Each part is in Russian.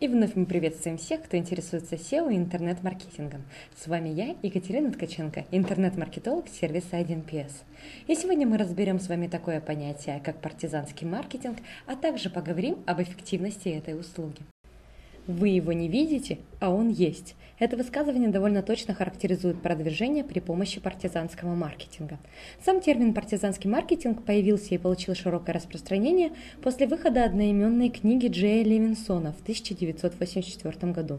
И вновь мы приветствуем всех, кто интересуется SEO и интернет-маркетингом. С вами я, Екатерина Ткаченко, интернет-маркетолог сервиса 1PS. И сегодня мы разберем с вами такое понятие, как партизанский маркетинг, а также поговорим об эффективности этой услуги. Вы его не видите, а он есть. Это высказывание довольно точно характеризует продвижение при помощи партизанского маркетинга. Сам термин партизанский маркетинг появился и получил широкое распространение после выхода одноименной книги Джея Левинсона в 1984 году.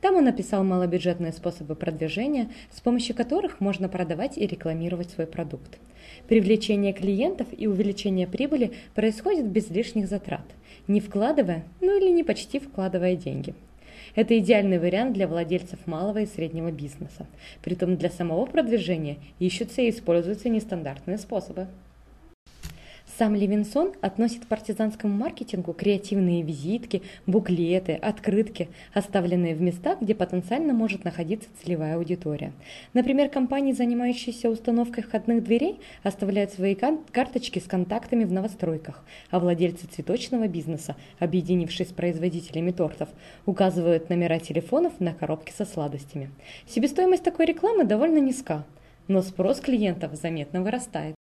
Там он описал малобюджетные способы продвижения, с помощью которых можно продавать и рекламировать свой продукт. Привлечение клиентов и увеличение прибыли происходит без лишних затрат – не вкладывая, ну или не почти вкладывая деньги. Это идеальный вариант для владельцев малого и среднего бизнеса. Притом для самого продвижения ищутся и используются нестандартные способы. Сам Левинсон относит к партизанскому маркетингу креативные визитки, буклеты, открытки, оставленные в местах, где потенциально может находиться целевая аудитория. Например, компании, занимающиеся установкой входных дверей, оставляют свои карточки с контактами в новостройках, а владельцы цветочного бизнеса, объединившись с производителями тортов, указывают номера телефонов на коробки со сладостями. Себестоимость такой рекламы довольно низка, но спрос клиентов заметно вырастает.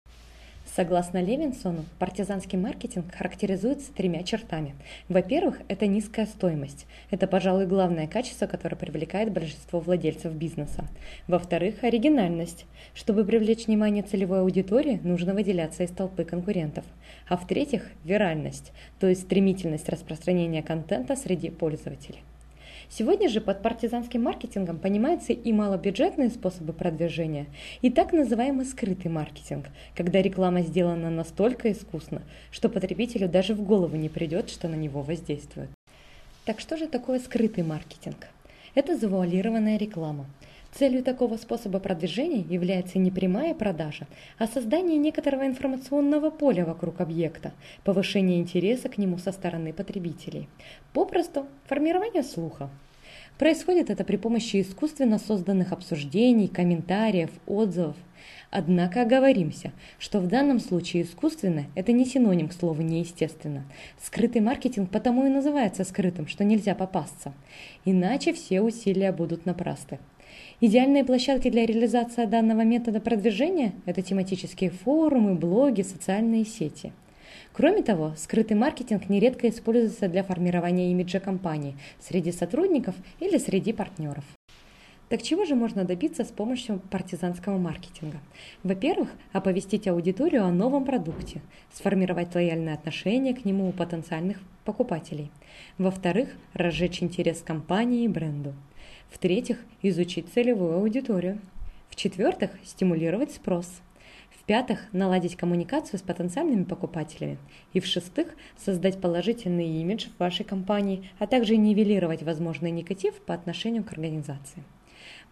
Согласно Левинсону, партизанский маркетинг характеризуется тремя чертами. Во-первых, это низкая стоимость. Это, пожалуй, главное качество, которое привлекает большинство владельцев бизнеса. Во-вторых, оригинальность. Чтобы привлечь внимание целевой аудитории, нужно выделяться из толпы конкурентов. А в-третьих, виральность, то есть стремительность распространения контента среди пользователей. Сегодня же под партизанским маркетингом понимаются и малобюджетные способы продвижения, и так называемый скрытый маркетинг, когда реклама сделана настолько искусно, что потребителю даже в голову не придет, что на него воздействует. Так что же такое скрытый маркетинг? Это завуалированная реклама. Целью такого способа продвижения является не прямая продажа, а создание некоторого информационного поля вокруг объекта, повышение интереса к нему со стороны потребителей. Попросту формирование слуха. Происходит это при помощи искусственно созданных обсуждений, комментариев, отзывов. Однако оговоримся, что в данном случае искусственно – это не синоним к слову неестественно. Скрытый маркетинг потому и называется скрытым, что нельзя попасться. Иначе все усилия будут напрасны. Идеальные площадки для реализации данного метода продвижения – это тематические форумы, блоги, социальные сети. Кроме того, скрытый маркетинг нередко используется для формирования имиджа компании среди сотрудников или среди партнеров. Так чего же можно добиться с помощью партизанского маркетинга? Во-первых, оповестить аудиторию о новом продукте, сформировать лояльное отношение к нему у потенциальных покупателей. Во-вторых, разжечь интерес к компании и бренду. В-третьих, изучить целевую аудиторию. В-четвертых, стимулировать спрос. В-пятых, наладить коммуникацию с потенциальными покупателями. И в-шестых, создать положительный имидж вашей компании, а также нивелировать возможный негатив по отношению к организации.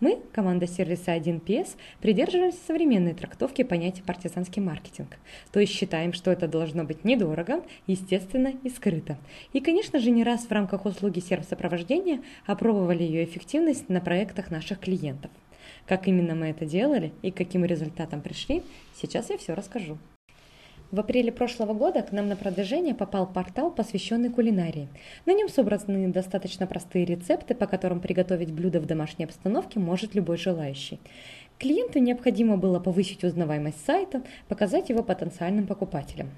Мы, команда сервиса 1PS, придерживаемся современной трактовки понятия партизанский маркетинг, то есть считаем, что это должно быть недорого, естественно и скрыто. И, конечно же, не раз в рамках услуги сервис-сопровождения опробовали ее эффективность на проектах наших клиентов. Как именно мы это делали и к каким результатам пришли, сейчас я все расскажу. В апреле прошлого года к нам на продвижение попал портал, посвященный кулинарии. На нем собраны достаточно простые рецепты, по которым приготовить блюдо в домашней обстановке может любой желающий. Клиенту необходимо было повысить узнаваемость сайта, показать его потенциальным покупателям.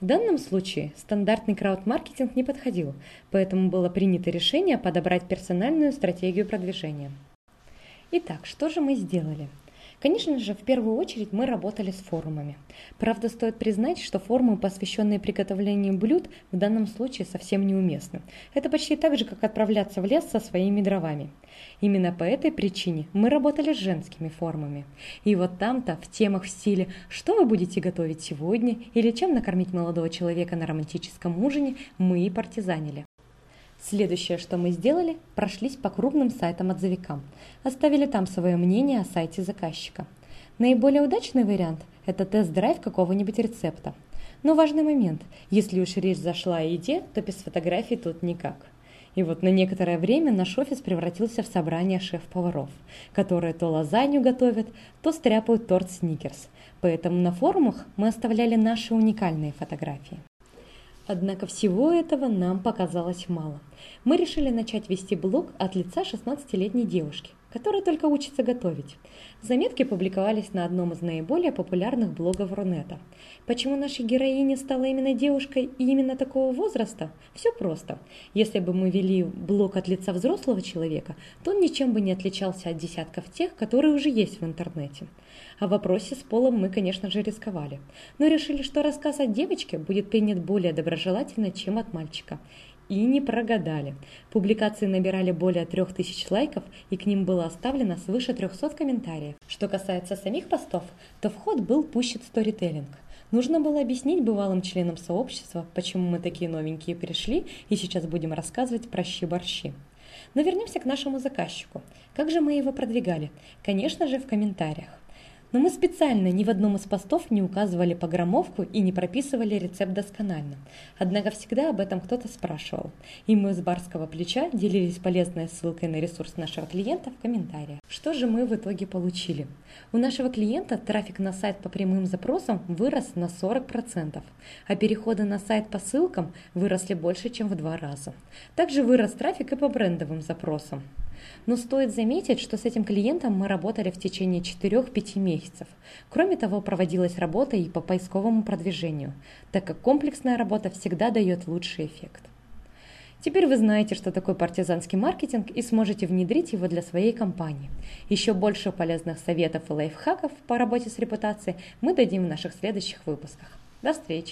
В данном случае стандартный крауд-маркетинг не подходил, поэтому было принято решение подобрать персональную стратегию продвижения. Итак, что же мы сделали? Конечно же, в первую очередь мы работали с форумами. Правда, стоит признать, что форумы, посвященные приготовлению блюд, в данном случае совсем неуместны. Это почти так же, как отправляться в лес со своими дровами. Именно по этой причине мы работали с женскими форумами. И вот там-то, в темах в стиле «Что вы будете готовить сегодня?» или «Чем накормить молодого человека на романтическом ужине?» мы и партизанили. Следующее, что мы сделали, прошлись по крупным сайтам-отзывикам, оставили там свое мнение о сайте заказчика. Наиболее удачный вариант – это тест-драйв какого-нибудь рецепта. Но важный момент – если уж речь зашла о еде, то без фотографий тут никак. И вот на некоторое время наш офис превратился в собрание шеф-поваров, которые то лазанью готовят, то стряпают торт сникерс. Поэтому на форумах мы оставляли наши уникальные фотографии. Однако всего этого нам показалось мало. Мы решили начать вести блог от лица 16-летней девушки, которая только учится готовить. Заметки публиковались на одном из наиболее популярных блогов Рунета. Почему наша героиня стала именно девушкой и именно такого возраста? Все просто. Если бы мы вели блог от лица взрослого человека, то он ничем бы не отличался от десятков тех, которые уже есть в интернете. О вопросе с полом мы, конечно же, рисковали, но решили, что рассказ о девочке будет принят более доброжелательно, чем от мальчика. И не прогадали. Публикации набирали более 3000 лайков, и к ним было оставлено свыше 300 комментариев. Что касается самих постов, то вход был пущен сторителлинг. Нужно было объяснить бывалым членам сообщества, почему мы такие новенькие пришли, и сейчас будем рассказывать про щи-борщи. Но вернемся к нашему заказчику. Как же мы его продвигали? Конечно же, в комментариях. Но мы специально ни в одном из постов не указывали погромовку и не прописывали рецепт досконально. Однако всегда об этом кто-то спрашивал. И мы с барского плеча делились полезной ссылкой на ресурс нашего клиента в комментариях. Что же мы в итоге получили? У нашего клиента трафик на сайт по прямым запросам вырос на 40%, а переходы на сайт по ссылкам выросли больше, чем в два раза. Также вырос трафик и по брендовым запросам. Но стоит заметить, что с этим клиентом мы работали в течение 4-5 месяцев. Кроме того, проводилась работа и по поисковому продвижению, так как комплексная работа всегда дает лучший эффект. Теперь вы знаете, что такое партизанский маркетинг и сможете внедрить его для своей компании. Еще больше полезных советов и лайфхаков по работе с репутацией мы дадим в наших следующих выпусках. До встречи!